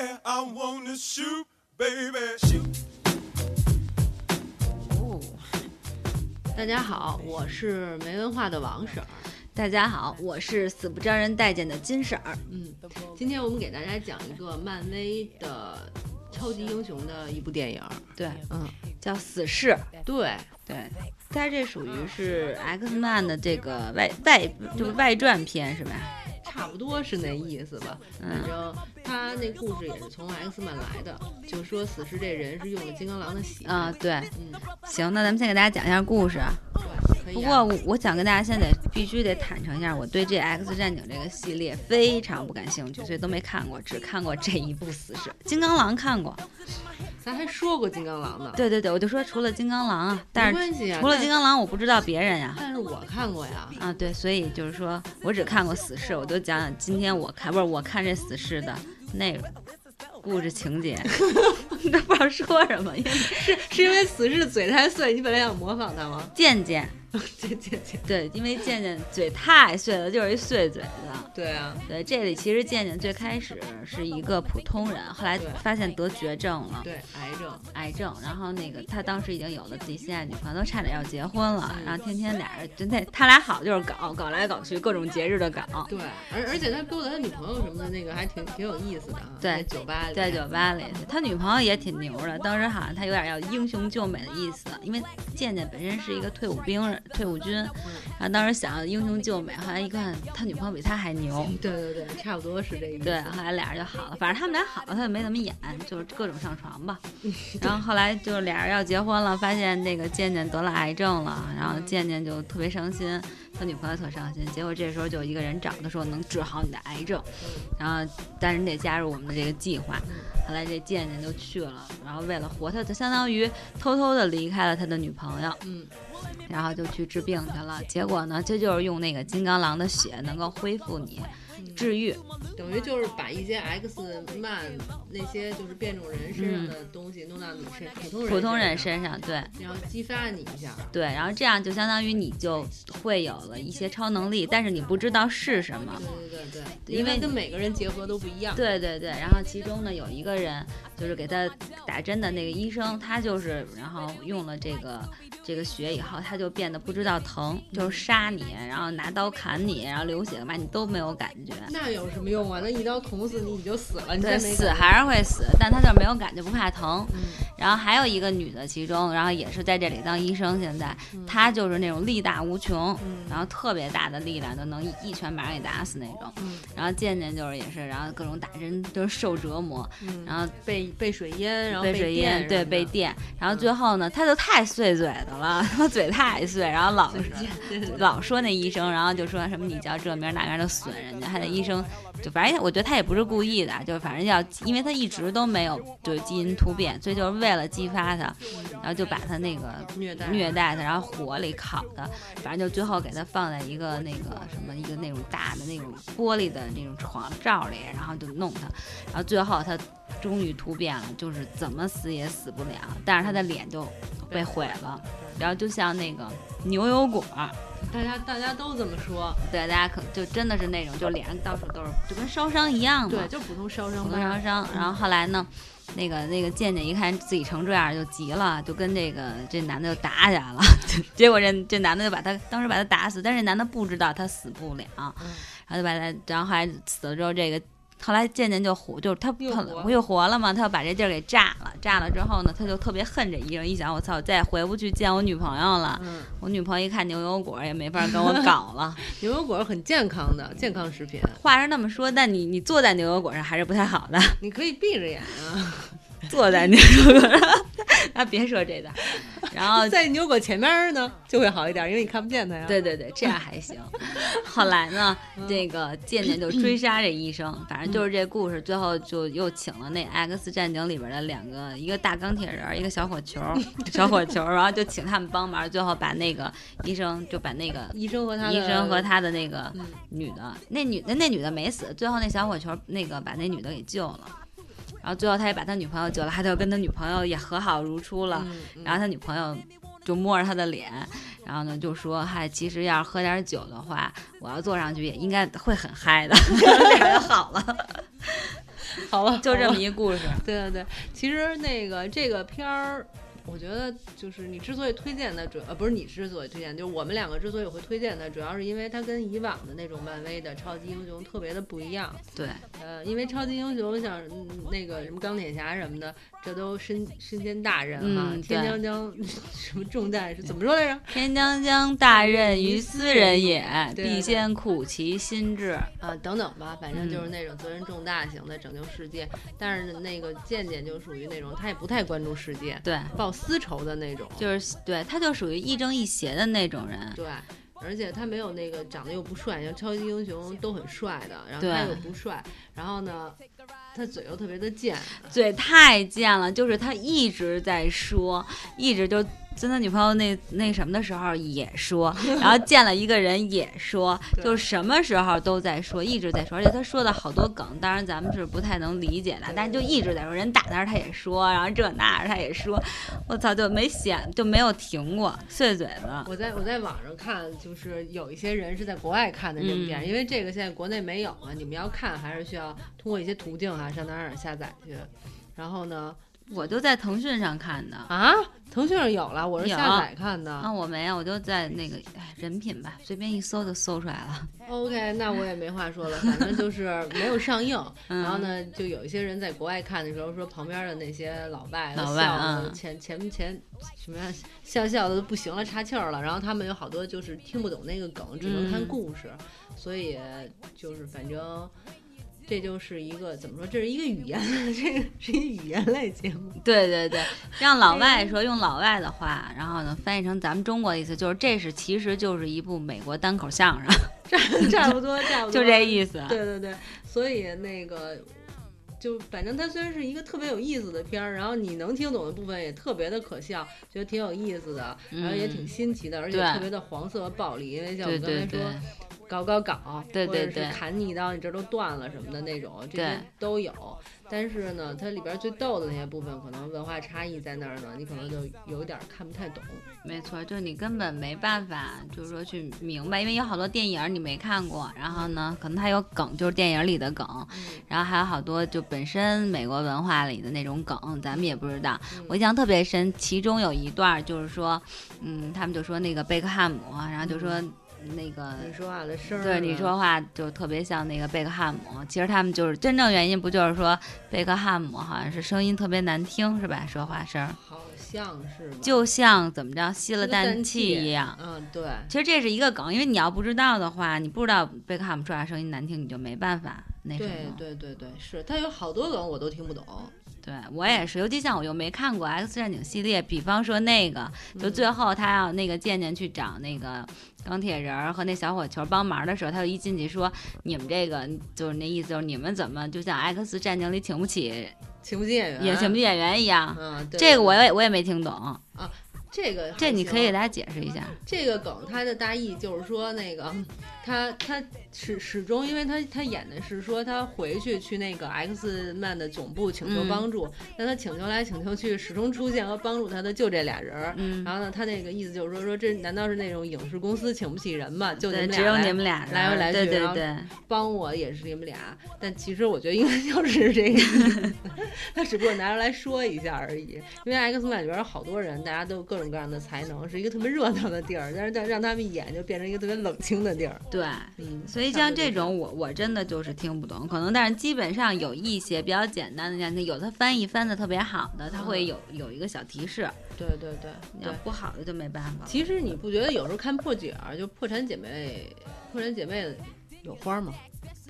yeah, I wanna shoot, baby, shoot. 哦，大家好，我是没文化的王婶儿。大家好，我是死不招人待见的金婶儿。嗯，今天我们给大家讲一个漫威的超级英雄的一部电影。对，嗯，叫《死侍》。对，对，它这属于是 X Man 的这个外外就是外传片是吧？差不多是那意思吧。反嗯，正他那故事也是从 X 曼来的，就说死侍这人是用了金刚狼的血。啊，对，嗯，行，那咱们先给大家讲一下故事啊。对，啊。不过我我想跟大家现在必须得坦诚一下，我对这 X 战警这个系列非常不感兴趣，所以都没看过，只看过这一部《死侍》。金刚狼看过，咱还说过金刚狼呢。对对对，我就说除了金刚狼啊，但是没关系啊。除了金刚狼，我不知道别人呀。我看过呀。啊，对，所以就是说我只看过《死侍》，我都讲讲今天我看不是我看这《死侍》的内容、故事情节，都不知道说什么，因为是是因为死侍嘴太碎，你本来想模仿他吗？健健，这这这。对，因为健健嘴太碎了，就是一碎嘴子。对啊。对，这里其实健健最开始是一个普通人，后来发现得绝症了。对，癌症。癌症，然后那个他当时已经有了自己心爱女朋友，都差点要结婚了，嗯然后天天俩人就那他俩好就是搞搞来搞去，各种节日的搞。对，而而且他勾搭他女朋友什么的，那个还挺挺有意思的啊。对在酒吧里。在酒吧里，他女朋友也挺牛的。当时好像他有点要英雄救美的意思，因为健健本身是一个退伍兵人、退伍军，然后当时想要英雄救美，后来一看他女朋友比他还牛，对对对，差不多是这意思。对，后来俩人就好了。反正他们俩好了，他就没怎么演，就是各种上床吧。然后后来就是俩人要结婚了，发现那个健健得了癌症了，然后健健就特别伤心，他女朋友特伤心。结果这时候就一个人找他说能治好你的癌症，然后但是你得加入我们的这个计划。后来这健健就去了，然后为了活他，就相当于偷偷的离开了他的女朋友，嗯，然后就去治病去了。结果呢，这就是用那个金刚狼的血能够恢复你，治愈。等于就是把一些 X 曼那些就是变种人身上的东西弄到你身普通人普通人身身上，对，然后激发你一下。对，然后这样就相当于你就会有了一些超能力，但是你不知道是什么。对对对对，因为跟每个人结合都不一样。对对对，然后其中呢有一个人就是给他打针的那个医生，他就是然后用了这个这个血以后，他就变得不知道疼，就是杀你，然后拿刀砍你，然后流血干嘛你都没有感觉。那有什么用啊？那一刀捅死你，你就死了，你对，再没死还是会死，但他就是没有感觉，不怕疼。嗯然后还有一个女的，其中然后也是在这里当医生，现在嗯。她就是那种力大无穷，嗯。然后特别大的力量，就能一一拳把人给打死那种。嗯。然后健健就是也是，然后各种打针就是受折磨，嗯，然后被被水淹，然后被水淹，对被电，然后最后呢，她就太碎嘴的了，她嘴太碎，然后老 老说那医生，然后就说什么你叫这名儿那名儿的损人家，还得医生就反正我觉得他也不是故意的，就反正要因为他一直都没有就是基因突变，所以就是为了激发他，然后就把他那个虐待虐待他，然后火里烤他，反正就最后给他放在一个那个什么一个那种大的那种玻璃的那种床罩里，然后就弄他，然后最后他终于突变了，就是怎么死也死不了，但是他的脸就被毁了，然后就像那个牛油果。大家大家都这么说，对，大家可就真的是那种，就脸上到处都是，就跟烧伤一样嘛。对，，就普通烧伤普通烧伤。然后后来呢，那个那个健健一看自己成这样，就急了，就跟这个这男的就打起来了。结果这这男的就把他当时把他打死，但是这男的不知道他死不了，嗯然后就把他，然后后来死了之后，这个后来渐渐就活，就是他他又活不又活了嘛，他要把这地儿给炸了，炸了之后呢，他就特别恨这医生，一想我操，我再也回不去见我女朋友了。嗯，我女朋友一看牛油果也没法跟我搞了。牛油果很健康的健康食品，话是那么说，但你你坐在牛油果上还是不太好的。你可以闭着眼啊，坐在牛油果上，啊，别说这个。然后在牛油果前面呢就会好一点，因为你看不见他呀。对对对，这样还行。后来呢，这个渐渐就追杀这医生，反正就是这故事，最后就又请了那《X 战警》里边的两个，一个大钢铁人，一个小火球，小火球，然后就请他们帮忙，最后把那个医生就把那个医生和他的医生和他的那个嗯女的，那女的那女的没死，最后那小火球那个把那女的给救了。然后最后他也把他女朋友救了，他就跟他女朋友也和好如初了。然后他女朋友就摸着他的脸，然后呢就说：“嗨，其实要是喝点酒的话，我要坐上去也应该会很嗨的。”俩人就好了。好了，就这么一故事。对对对，其实那个这个片儿，我觉得就是你之所以推荐它，主呃不是你之所以推荐，就是我们两个之所以会推荐它，主要是因为它跟以往的那种漫威的超级英雄特别的不一样。对，呃，因为超级英雄像、嗯、那个什么钢铁侠什么的，这都身身兼大任哈，嗯天将将什么重担是怎么说来着？天将将大任于斯人也，对必先苦其心志。啊，等等吧，反正就是嗯那种责任重大型的拯救世界。但是那个健健就属于那种他也不太关注世界，对，报私仇的那种。就是对，他就属于亦正亦邪的那种人。对，而且他没有那个长得又不帅，像超级英雄都很帅的，然后他又不帅，然后呢，他嘴又特别的贱，嘴太贱了，就是他一直在说，一直就跟他女朋友那那什么的时候也说，然后见了一个人也说，对就什么时候都在说，一直在说，而且他说的好多梗，当然咱们是不太能理解的，但是就一直在说，人打那儿他也说，然后这那他也说，我操，就没闲就没有停过，碎嘴子。我在我在网上看，就是有一些人是在国外看的这部片，嗯因为这个现在国内没有啊，你们要看还是需要通过一些途径啊、上哪儿哪儿下载去。然后呢，我就在腾讯上看的。啊，腾讯上有了，我是下载看的。啊，我没有，我就在那个哎人品吧，随便一搜就搜出来了。OK，那我也没话说了，反正就是没有上映。嗯然后呢，就有一些人在国外看的时候说，旁边的那些老外老外笑的嗯前前前什么呀，笑笑的都不行了，岔气儿了。然后他们有好多就是听不懂那个梗，只能看嗯故事，所以就是反正。这就是一个怎么说？这是一个语言，这个是一个语言类节目。对对对，让老外说用老外的话，然后呢翻译成咱们中国的意思，就是这是其实就是一部美国单口相声，差差不多，差不 多，就这意思。对对对，所以那个就反正它虽然是一个特别有意思的片儿，然后你能听懂的部分也特别的可笑，觉得挺有意思的，然后也挺嗯新奇的，而且特别的黄色暴力，因为像我刚才对对说。搞搞搞，对对对砍你一刀，你这儿都断了什么的那种，这些都有。但是呢，它里边最逗的那些部分，可能文化差异在那儿呢，你可能就有点儿看不太懂。没错，就是你根本没办法，就是说去明白，因为有好多电影你没看过，然后呢，可能它有梗，就是电影里的梗，嗯然后还有好多就本身美国文化里的那种梗，咱们也不知道。嗯我印象特别深，其中有一段就是说，嗯，他们就说那个贝克汉姆，然后就说那个。你说话的声儿，对你说，话就特别像那个贝克汉姆，其实他们就是真正原因不就是说贝克汉姆好像是声音特别难听是吧？说话声儿好像是就像怎么着吸了氮气一样。嗯，对，其实这是一个梗，因为你要不知道的话，你不知道贝克汉姆说话声音难听，你就没办法那什么。对对对对，是他有好多梗我都听不懂。对我也是，尤其像我又没看过《X 战警》系列，比方说那个，就嗯最后他要那个健健去找那个钢铁人儿和那小火球帮忙的时候，他就一进去说：“你们这个就是那意思，就是你们怎么就像《X 战警》里请不起请不起演员，也请不起演员一样？”嗯，对这个我也我也没听懂啊，这个这你可以给大家解释一下。这个梗它的大意就是说，那个他他始始终，因为他他演的是说他回去去那个 X 曼的总部请求嗯帮助，但他请求来请求去，始终出现和帮助他的就这俩人儿。嗯，然后呢，他那个意思就是说，说这难道是那种影视公司请不起人吗？就你对，只有你们俩人来回来对去然后对对，帮我也是你们俩，但其实我觉得应该就是 这个意思，他只不过拿出来说一下而已。因为 X 曼里边有好多人，大家都有各种各样的才能，是一个特别热闹的地儿，但是让让他们演就变成一个特别冷清的地儿。对。嗯，所以像这种我我真的就是听不懂，可能但是基本上有一些比较简单的，像那有的翻译翻的特别好的，它会嗯有有一个小提示，对对对你。要不好的就没办法了。其实你不觉得有时候看破解儿，就破产姐妹，破产姐妹有花吗？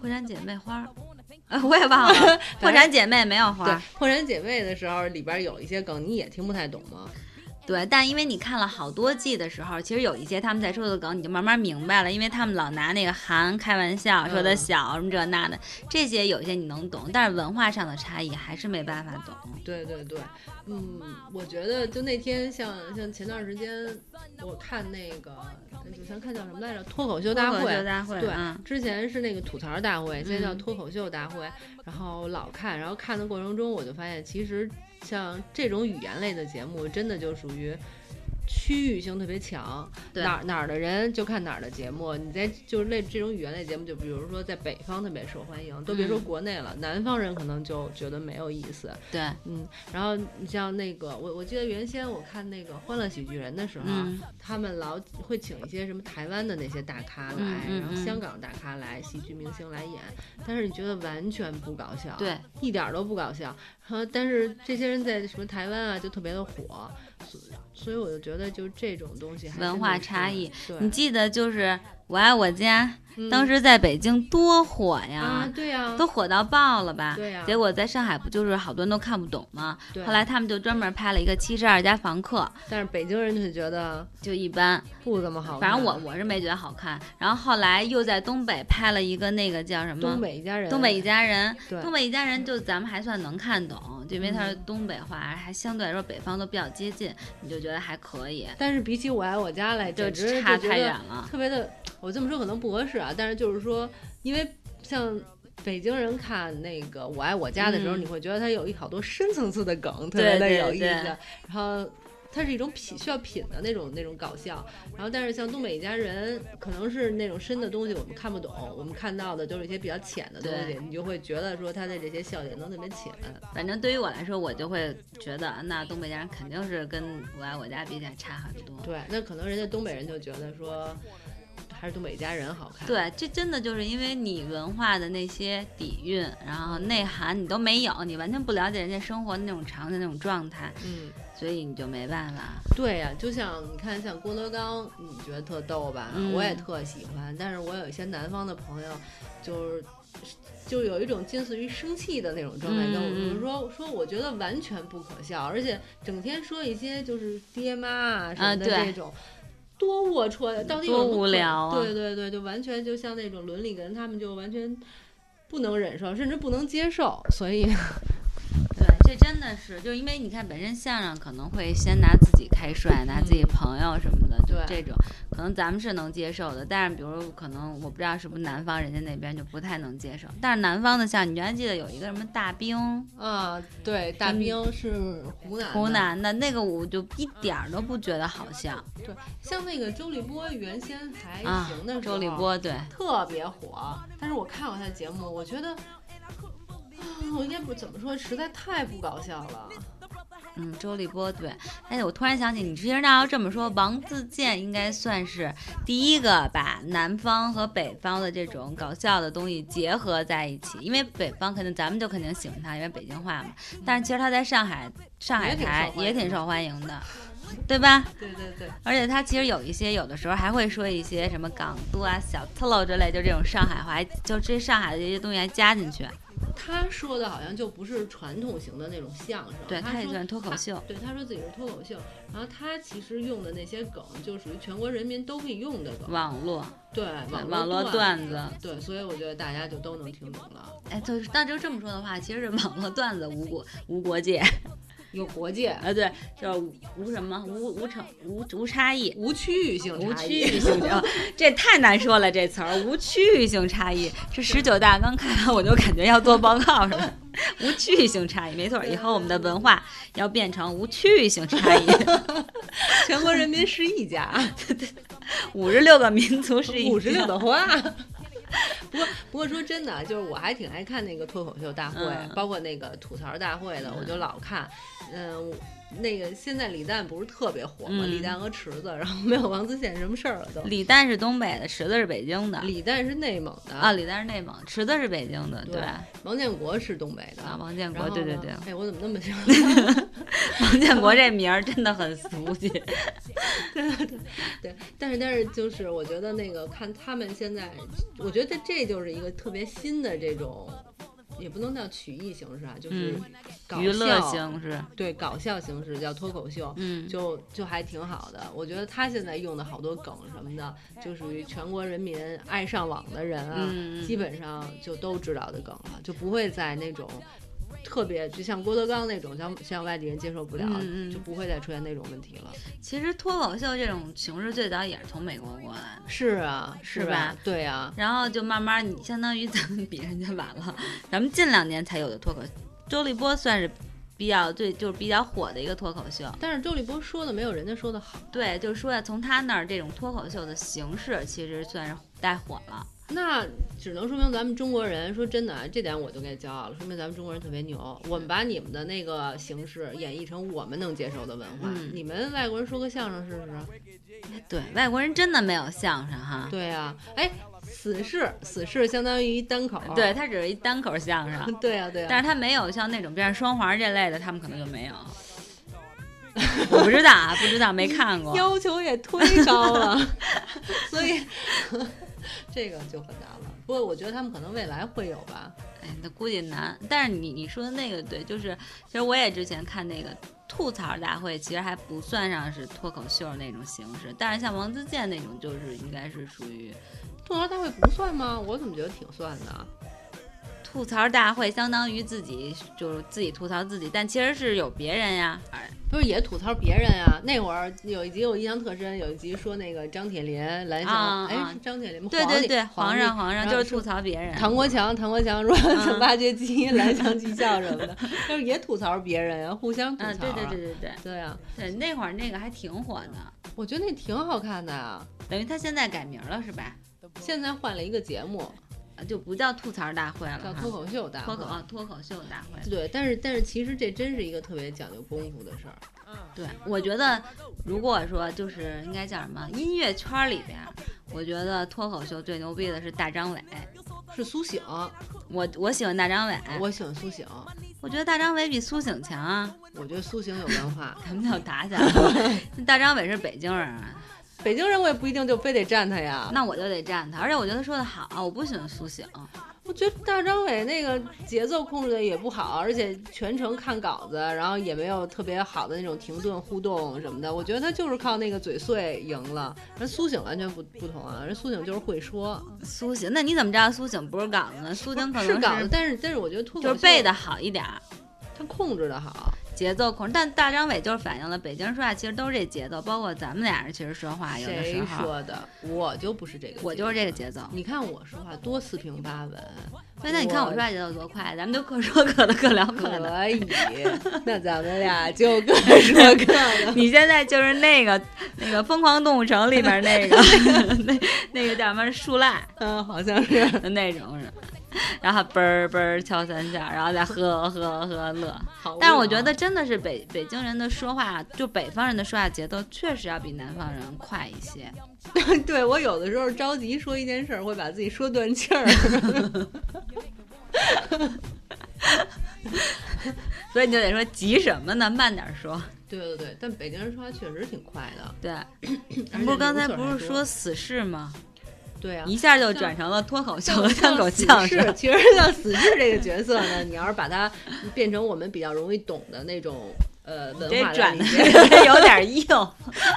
破产姐妹花我也忘了，破产姐妹没有花对儿，，破产姐妹的时候里边有一些梗你也听不太懂吗？对，但因为你看了好多季的时候，其实有一些他们在说的梗，你就慢慢明白了，因为他们老拿那个韩开玩笑，说的嗯小什么这那的，这些有些你能懂，但是文化上的差异还是没办法懂。对对对，嗯，我觉得就那天像像前段时间我看那个，就像看叫什么来着，脱口秀大会脱口秀。大会，对嗯，之前是那个吐槽大会，现在叫嗯脱口秀大会，然后老看，然后看的过程中，我就发现，其实像这种语言类的节目，真的就属于区域性特别强，对哪儿哪儿的人就看哪儿的节目。你在就是类这种语言类节目，就比如说在北方特别受欢迎，都别说嗯国内了，南方人可能就觉得没有意思。对，嗯，然后你像那个我我记得原先我看那个《欢乐喜剧人》的时候，嗯他们老会请一些什么台湾的那些大咖来，然后嗯香港大咖来，喜剧明星来演，但是你觉得完全不搞笑，对，一点儿都不搞笑。然后但是这些人在什么台湾啊就特别的火，所所以我就觉得就这种东西还文化差异。你记得就是《我爱我家》嗯当时在北京多火呀，啊，对呀、都火到爆了吧？对呀结果在上海不就是好多人都看不懂吗？对后来他们就专门拍了一个《七十二家房客但是北京人就觉得》，就一般。不怎么好看。反正我我是没觉得好看。然后后来又在东北拍了一个那个叫什么？东北一家人，东北一家人，东北一家人就咱们还算能看懂，就因为它是东北话，还相对来说北方都比较接近，你就觉得还可以，但是比起我爱我家来，就差太远了。特别的，我这么说可能不合适啊，但是就是说，因为像北京人看那个《我爱我家》的时候，嗯你会觉得它有一好多深层次的梗，特别的对有意思。对然后它是一种品需要品的那种那种搞笑。然后但是像《东北一家人》，可能是那种深的东西我们看不懂，我们看到的都是一些比较浅的东西，你就会觉得说他的这些笑点都特别浅。反正对于我来说，我就会觉得那东北家人肯定是跟我爱我家比起来差很多。对，那可能人家东北人就觉得说。还是东北一家人好看，对，这真的就是因为你文化的那些底蕴，然后内涵你都没有，你完全不了解人家生活的那种场景、那种状态，嗯，所以你就没办法。对呀、就像你看，像郭德纲，你觉得特逗吧？嗯我也特喜欢，但是我有一些南方的朋友，就是就有一种近似于生气的那种状态，跟我说说说，我觉得完全不可笑，而且整天说一些就是爹妈啊什么的这种。多龌龊呀！到底有多无聊啊对对对，就完全就像那种伦理根，他们就完全不能忍受，甚至不能接受，所以对，这真的是，就因为你看，本身相声可能会先拿自己开涮，拿自己朋友什么的，就对这种，可能咱们是能接受的。但是，比如可能我不知道是不是南方人家那边就不太能接受。但是南方的像，你还记得有一个什么大兵，啊，对，大兵是湖南的湖南的那个，我就一点儿都不觉得好笑对，像那个周立波原先还啊行的。时候，周立波对，特别火，但是我看过他的节目，我觉得，啊，我应该不怎么说，实在太不搞笑了。嗯，周立波对。哎，我突然想起，你其实那要这么说，王自健应该算是第一个把南方和北方的这种搞笑的东西结合在一起。因为北方肯定咱们就肯定喜欢他，因为北京话嘛。但是其实他在上海上海台也挺受欢迎的，对吧？对对对，而且他其实有一些有的时候还会说一些什么港都啊、小特喽之类，就这种上海话，就这上海的这些东西还加进去。他说的好像就不是传统型的那种相声，对，他也算脱口秀。对，他说自己是脱口秀，然后他其实用的那些梗就属于全国人民都会用的梗，网络，对对网网络段段子，对，所以我觉得大家就都能听懂了。哎，就是那就这么说的话，其实是网络段子无国无国界，有国界，啊，对，就是无无什么无无成无无差异。无区域性无区域性差，这太难说了这词儿。无区域性差异，这十九大刚开完，我就感觉要做报告似的。无区域性差异，没错，以后我们的文化要变成无区域性差异。全国人民是一家，对对五十六个民族是一五十六家的话。不过，不过说真的，就是我还挺爱看那个脱口秀大会，嗯包括那个吐槽大会的，我就老看。嗯，那个现在李诞不是特别火吗？嗯李诞和池子，然后没有王自健什么事儿了都。李诞是东北的，池子是北京的。李诞是内蒙的啊，李诞是内蒙，池子是北京的，对对王建国是东北的。啊，王建国，对对对，哎，我怎么那么喜欢？王建国这名儿真的很俗气。对，但是但是就是我觉得那个看他们现在，我觉得这就是一个特别新的这种，也不能叫曲艺形式啊，就是娱乐笑形式，对搞笑形式叫脱口秀。嗯，就就还挺好的，我觉得他现在用的好多梗什么的，就属于全国人民爱上网的人啊，嗯基本上就都知道的梗了，就不会在那种特别就像郭德纲那种，像像外地人接受不了，就不会再出现那种问题了。其实脱口秀这种形式最早也是从美国过来的。是啊，是是吧？对啊，然后就慢慢，你相当于咱们比人家晚了，咱们近两年才有的脱口。周立波算是比较最就是比较火的一个脱口秀。但是周立波说的没有人家说的好。对，就是说从他那儿这种脱口秀的形式，其实算是带火了。那只能说明咱们中国人，说真的啊，这点我就该骄傲了，说明咱们中国人特别牛。我们把你们的那个形式演绎成我们能接受的文化，嗯你们外国人说个相声试试？对，外国人真的没有相声哈。对啊，哎，死士，死士相当于一单口，对，他只是一单口相声，对啊，对啊。但是他没有像那种变双簧这类的，他们可能就没有。我不知道啊，不知道，没看过。要求也忒高了，所以这个就很难了。不过我觉得他们可能未来会有吧。哎，那估计难。但是你你说的那个对，就是其实我也之前看那个吐槽大会，其实还不算上是脱口秀那种形式，但是像王自健那种，就是应该是属于吐槽大会不算吗？我怎么觉得挺算的？吐槽大会，相当于自己就是自己吐槽自己，但其实是有别人呀。哎，不是也吐槽别人呀？那会儿有一集我印象特深，有一集说那个张铁林蓝翔，哎、啊啊是张铁林吗？对对对，皇皇上皇上就是吐槽别人。唐国强，唐国强说挖掘机蓝翔技校什么的，就是也吐槽别人呀，互相吐槽、嗯，对对对对对对啊，对，那会儿那个还挺火的，我觉得那挺好看的啊。等于他现在改名了是吧？现在换了一个节目，啊就不叫吐槽大会了，叫脱口秀大会。脱口啊脱口秀大会。对，但是但是其实这真是一个特别讲究功夫的事儿。对，我觉得如果说就是应该叫什么音乐圈儿里边儿，我觉得脱口秀最牛逼的是大张伟。是苏醒，我我喜欢大张伟，我喜欢苏醒，我觉得大张伟比苏醒强啊。我觉得苏醒有文化。他们要打起来了。大张伟是北京人啊，北京人我也不一定就非得站他呀。那我就得站他。而且我觉得他说的好，我不喜欢苏醒。我觉得大张伟那个节奏控制的也不好，而且全程看稿子，然后也没有特别好的那种停顿互动什么的。我觉得他就是靠那个嘴碎赢了。人苏醒完全不不同啊，人苏醒就是会说，苏醒，那你怎么知道苏醒不是稿子呢？苏醒可能是稿子，但是但是我觉得脱口秀就是背的好一点儿，他控制的好。节奏控制。但大张伟就是反映了北京人说话其实都是这节奏，包括咱们俩人其实说话有的时谁候，说的？我就不是这个，我就是这个。节奏。你看我说话多四平八稳，对，那你看我说话节奏多快，咱们就各说各的，各聊各的。可以，那咱们俩就各说各的。你现在就是那个那个《疯狂动物城》里面那个 那那个叫什么树赖嗯，好像是。那种是，然后嘣儿嘣儿敲三下，然后再呵呵呵乐。但是我觉得真的是北北京人的说话，就北方人的说话节奏确实要比南方人快一些。对我有的时候着急说一件事儿，会把自己说断气儿。所以你就得说急什么呢？慢点说。对对对，但北京人说话确实挺快的。对，不是刚才不是说死士吗？对啊，一下就转成了脱口秀和单口相声。士其实像死侍这个角色呢，你要是把它变成我们比较容易懂的那种呃文化这转的有点硬。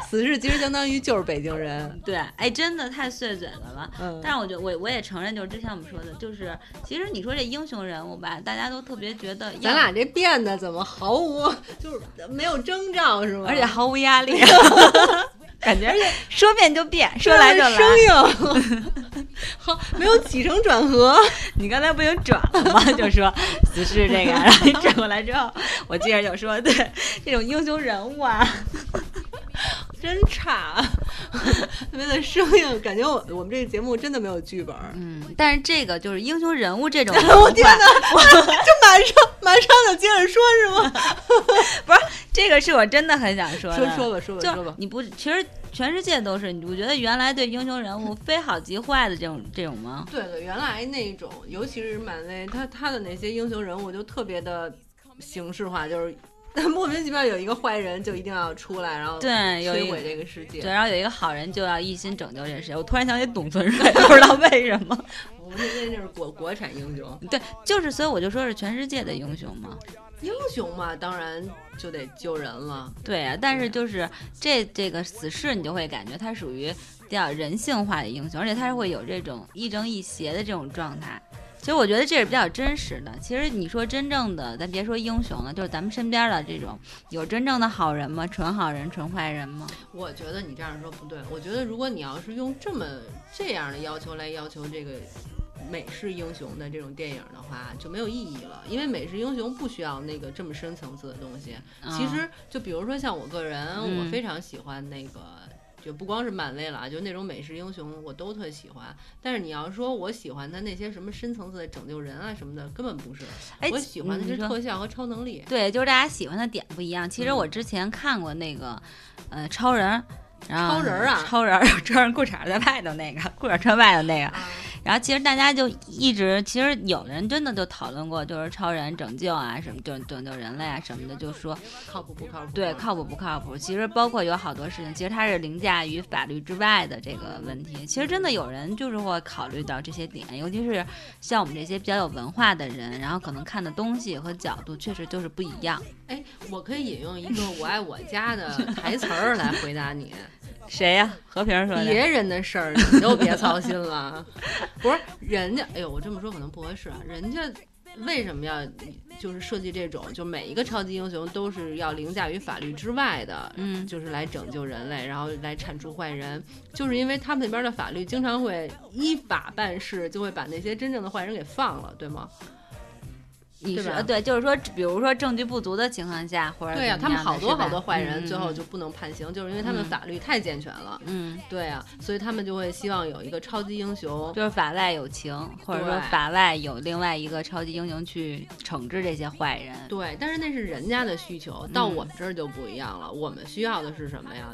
死侍其实相当于就是北京人。对，哎，真的太碎嘴子了。嗯，但是我觉得我我也承认，就是之前我们说的，就是其实你说这英雄人物吧，大家都特别觉得，咱俩这变得怎么毫无就是没有征兆是吗？而且毫无压力，感觉说变就变，说来就来。生硬，好没有起承转合。你刚才不已经转了吗？就说死士这个，然后你转过来之后，我接着就说，对这种英雄人物啊，真差，特别的生硬，感觉我我们这个节目真的没有剧本。嗯，但是这个就是英雄人物这种 我天哪，我，就马上马上就接着说是吗？不是这个是我真的很想说的。说说吧，说吧，说吧。你不，其实全世界都是，你不觉得原来对英雄人物非好即坏的这种这种吗？对对，原来那种，尤其是漫威，他他的那些英雄人物就特别的形式化，就是 莫名其妙有一个坏人就一定要出来，然后对，摧毁这个世界。对，然后有一个好人就要一心拯救这个世界。我突然想起董存瑞，不知道为什么。我们那就是国国产英雄，对，就是所以我就说是全世界的英雄嘛。英雄嘛，当然就得救人了。对啊，但是就是这这个死侍，你就会感觉他属于比较人性化的英雄，而且他是会有这种亦正亦邪的这种状态。其实我觉得这是比较真实的。其实你说真正的，咱别说英雄了，就是咱们身边的这种，有真正的好人吗？纯好人、纯坏人吗？我觉得你这样说不对。我觉得如果你要是用这么这样的要求来要求这个美式英雄的这种电影的话，就没有意义了，因为美式英雄不需要那个这么深层次的东西。其实就比如说像我个人，我嗯非常喜欢那个。就不光是漫威了啊，就那种美式英雄我都特喜欢。但是你要说我喜欢他那些什么深层次的拯救人啊什么的，根本不是。哎，我喜欢的是特效和超能力。对，就是大家喜欢的点不一样。其实嗯我之前看过那个，呃，超人，然后超人儿啊超人儿 穿上裤衩在外头那个，裤衩穿外头那个。啊然后其实大家就一直，其实有人真的就讨论过，就是超人拯救啊什么，拯拯救人类啊什么的，就说靠谱不靠谱？对靠谱不靠谱。其实包括有好多事情，其实它是凌驾于法律之外的这个问题。其实真的有人就是会考虑到这些点，尤其是像我们这些比较有文化的人，然后可能看的东西和角度确实就是不一样。哎，我可以引用一个《我爱我家》的台词儿来回答你。谁呀、和平说的。别人的事儿你就别操心了。不是人家，哎呦，我这么说可能不合适啊。人家为什么要就是设计这种，就每一个超级英雄都是要凌驾于法律之外的，嗯就是来拯救人类，然后来铲除坏人，就是因为他们那边的法律经常会依法办事，就会把那些真正的坏人给放了，对吗？你对就是说，比如说证据不足的情况下，或者对呀、他们好多好多坏人嗯最后就不能判刑，就是因为他们嗯法律太健全了。嗯，对呀、所以他们就会希望有一个超级英雄。就是法外有情，或者说法外有另外一个超级英雄去惩治这些坏人。对，但是那是人家的需求，到嗯我们这儿就不一样了。我们需要的是什么呀？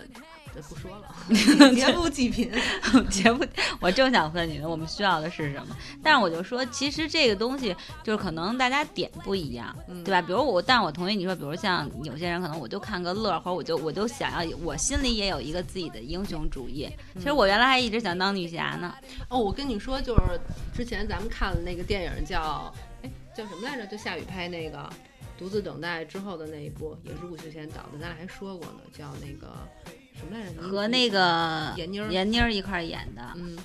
这不说了，节目极品。节目，我正想问你呢，我们需要的是什么？但是我就说，其实这个东西就是可能大家点不一样，嗯对吧？比如我，但我同意你说，比如像有些人可能我就看个乐儿，或者我就我就想要，我心里也有一个自己的英雄主义。其实我原来还一直想当女侠呢。哦，我跟你说，就是之前咱们看的那个电影叫，哎，叫什么来着？就夏雨拍那个《独自等待》之后的那一部，也是吴秀贤导的，咱俩还说过呢，叫那个什么来着？和那个闫妮儿闫妮儿一块儿演的《嗯，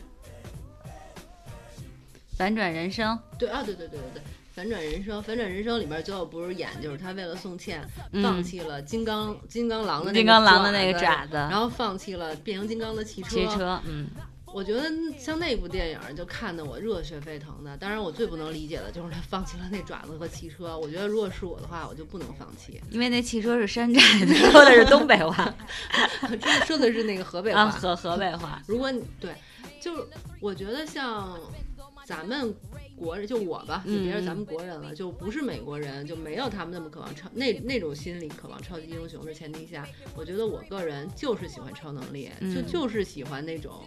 反转人生》。对啊，对对对对对。反转人生，反转人生里边最后不是演，就是他为了宋茜嗯放弃了金刚、金刚狼的那个金刚狼的那个爪爪子，然后放弃了变形金刚的汽车。汽车，嗯，我觉得像那部电影就看得我热血沸腾的。当然，我最不能理解的就是他放弃了那爪子和汽车。我觉得如果是我的话，我就不能放弃。因为那汽车是山寨的，说的是东北话 这说的是那个河北啊，话。河河北话。如果你对，就是我觉得像咱们国人，就我吧，就别说咱们国人了，就不是美国人，就没有他们那么渴望超那那种心理，渴望超级英雄的前提下，我觉得我个人就是喜欢超能力，就嗯就是喜欢那种。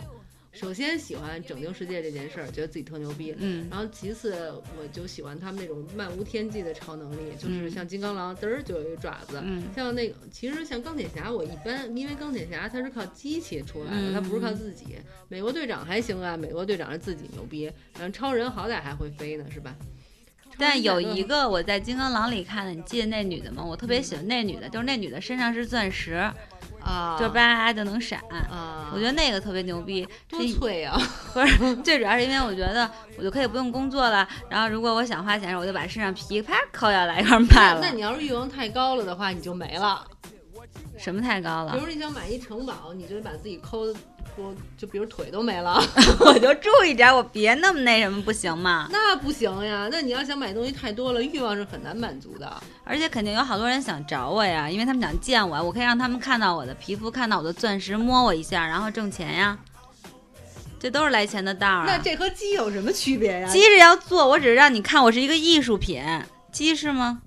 首先喜欢拯救世界这件事儿，觉得自己特牛逼。嗯然后其次，我就喜欢他们那种漫无天际的超能力，就是嗯像金刚狼嘚儿就有一个爪子，嗯像那个，其实像钢铁侠，我一般因为钢铁侠他是靠机器出来的，他不是靠自己。美国队长还行啊，美国队长是自己牛逼，然后超人好歹还会飞呢，是吧？但有一个个我在金刚狼里看的，你记得那女的吗？我特别喜欢那女的，就是那女的身上是钻石，啊，就叭就能闪。啊，我觉得那个特别牛逼，多是脆啊！不是最主要是因为我觉得我就可以不用工作了，然后如果我想花钱，我就把身上皮啪抠下来一块儿卖了。那那你要是欲望太高了的话，你就没了。什么太高了？比如你想买一城堡，你就得把自己抠，我就比如腿都没了，我就注意点，我别那么那什么，不行吗？那不行呀。那你要想买东西太多了，欲望是很难满足的。而且肯定有好多人想找我呀，因为他们想见我，我可以让他们看到我的皮肤，看到我的钻石，摸我一下，然后挣钱呀。这都是来钱的道儿、啊。那这和鸡有什么区别呀？鸡是要做，我只是让你看我是一个艺术品。鸡是吗？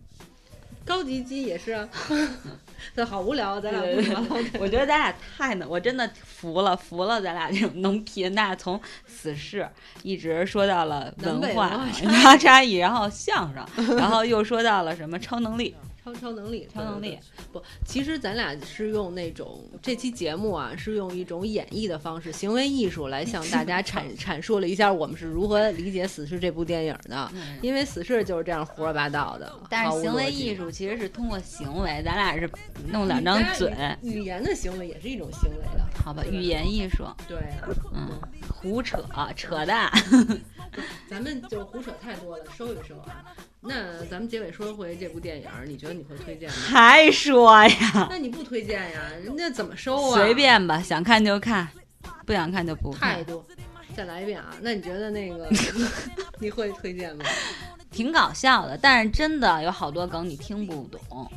高级鸡也是啊。这好无聊，咱俩不聊。我觉得咱俩太能，我真的服了，服了咱俩这种能贫，咱俩从死侍一直说到了文化文化差异文化差异，然后相声，然后又说到了什么超能力，超超能力，超能力不，其实咱俩是用那种这期节目啊，是用一种演绎的方式，行为艺术来向大家阐 阐述了一下我们是如何理解《死侍》这部电影的。因为《死侍》就是这样胡说八道的，但是行为艺。术其实是通过行为，咱俩是弄两张嘴，语语言的行为也是一种行为的，好吧？语言艺术，对啊，嗯，胡扯扯淡。咱们就胡扯太多了，收一收啊。那咱们结尾说回这部电影，你觉得你会推荐吗？还说呀？那你不推荐呀？人家怎么收啊？随便吧，想看就看，不想看就不看。态度。再来一遍啊！那你觉得那个 你会推荐吗？挺搞笑的，但是真的有好多梗你听不懂。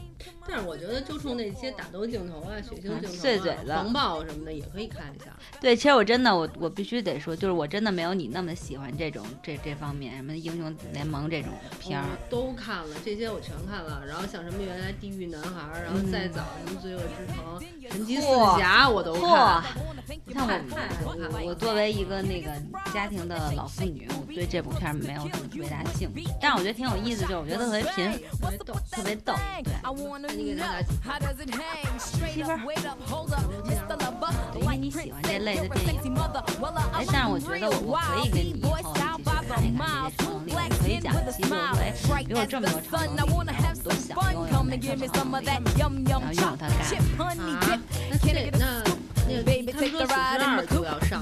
但是我觉得就冲那些打斗镜头啊、血腥镜头、啊、碎嘴子狂暴什么的也可以看一下。对，其实我真的我我必须得说，就是我真的没有你那么喜欢这种这这方面什么英雄联盟这种片儿。我都看了，这些我全看了。然后像什么原来地狱男孩，然后再早什么罪恶之城、神奇四侠我都看。你看我我我作为一个那个家庭的老妇女，我对这部片儿没有什么特别大兴趣，但是我觉得挺有意思，就是我觉得特别贫，特别逗，特别逗。对，你给他打几分？七分。对，因为你喜欢这类的电影。哎，但是我觉得我可以跟你以后一起去看一看这些超能力，可以讲一期，就是说，哎，比我这么多超能力，然后我们都想拥有哪个超能力，然后拥有它干嘛？啊，那这那那他们说四十二就要上，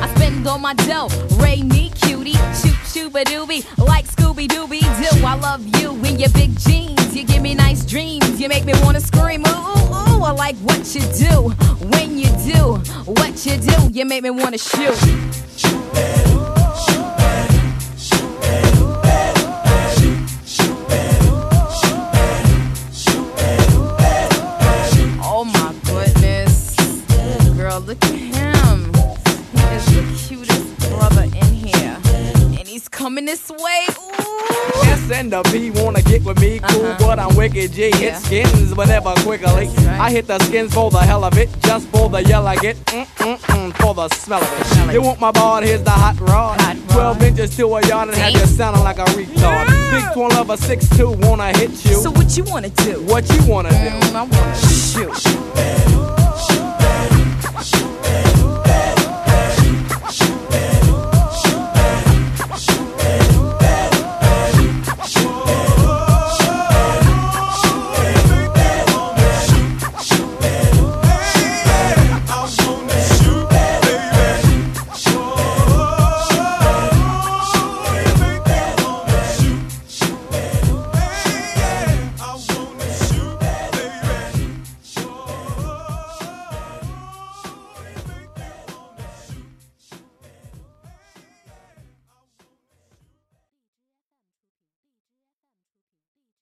I spend all my dough, Ray me cutie, shoot shooba doobie, like Scooby Dooby Doo. I love you in your big jeans, you give me nice dreams, you make me wanna scream, ooh, ooh, ooh. I like what you do, when you do, what you do, you make me wanna shoot. Oh coming this way. Ooh. S and the P wanna get with me, cool, Uh-huh. but I'm wicked G. Hit Yeah. skins, but never quickly. right. I hit the skins for the hell of it, just for the yell I get, mm mm mm, for the smell of Smell it. it. You want my ball? Here's the hot rod. Hot Twelve inches to a yard and have you sounding like a retard. Yeah. Big twin lover, six two, wanna hit you. So what you wanna do? what you wanna do? Mm, I wanna shoot. Shoot, shoot, shoot, shoot, shoot.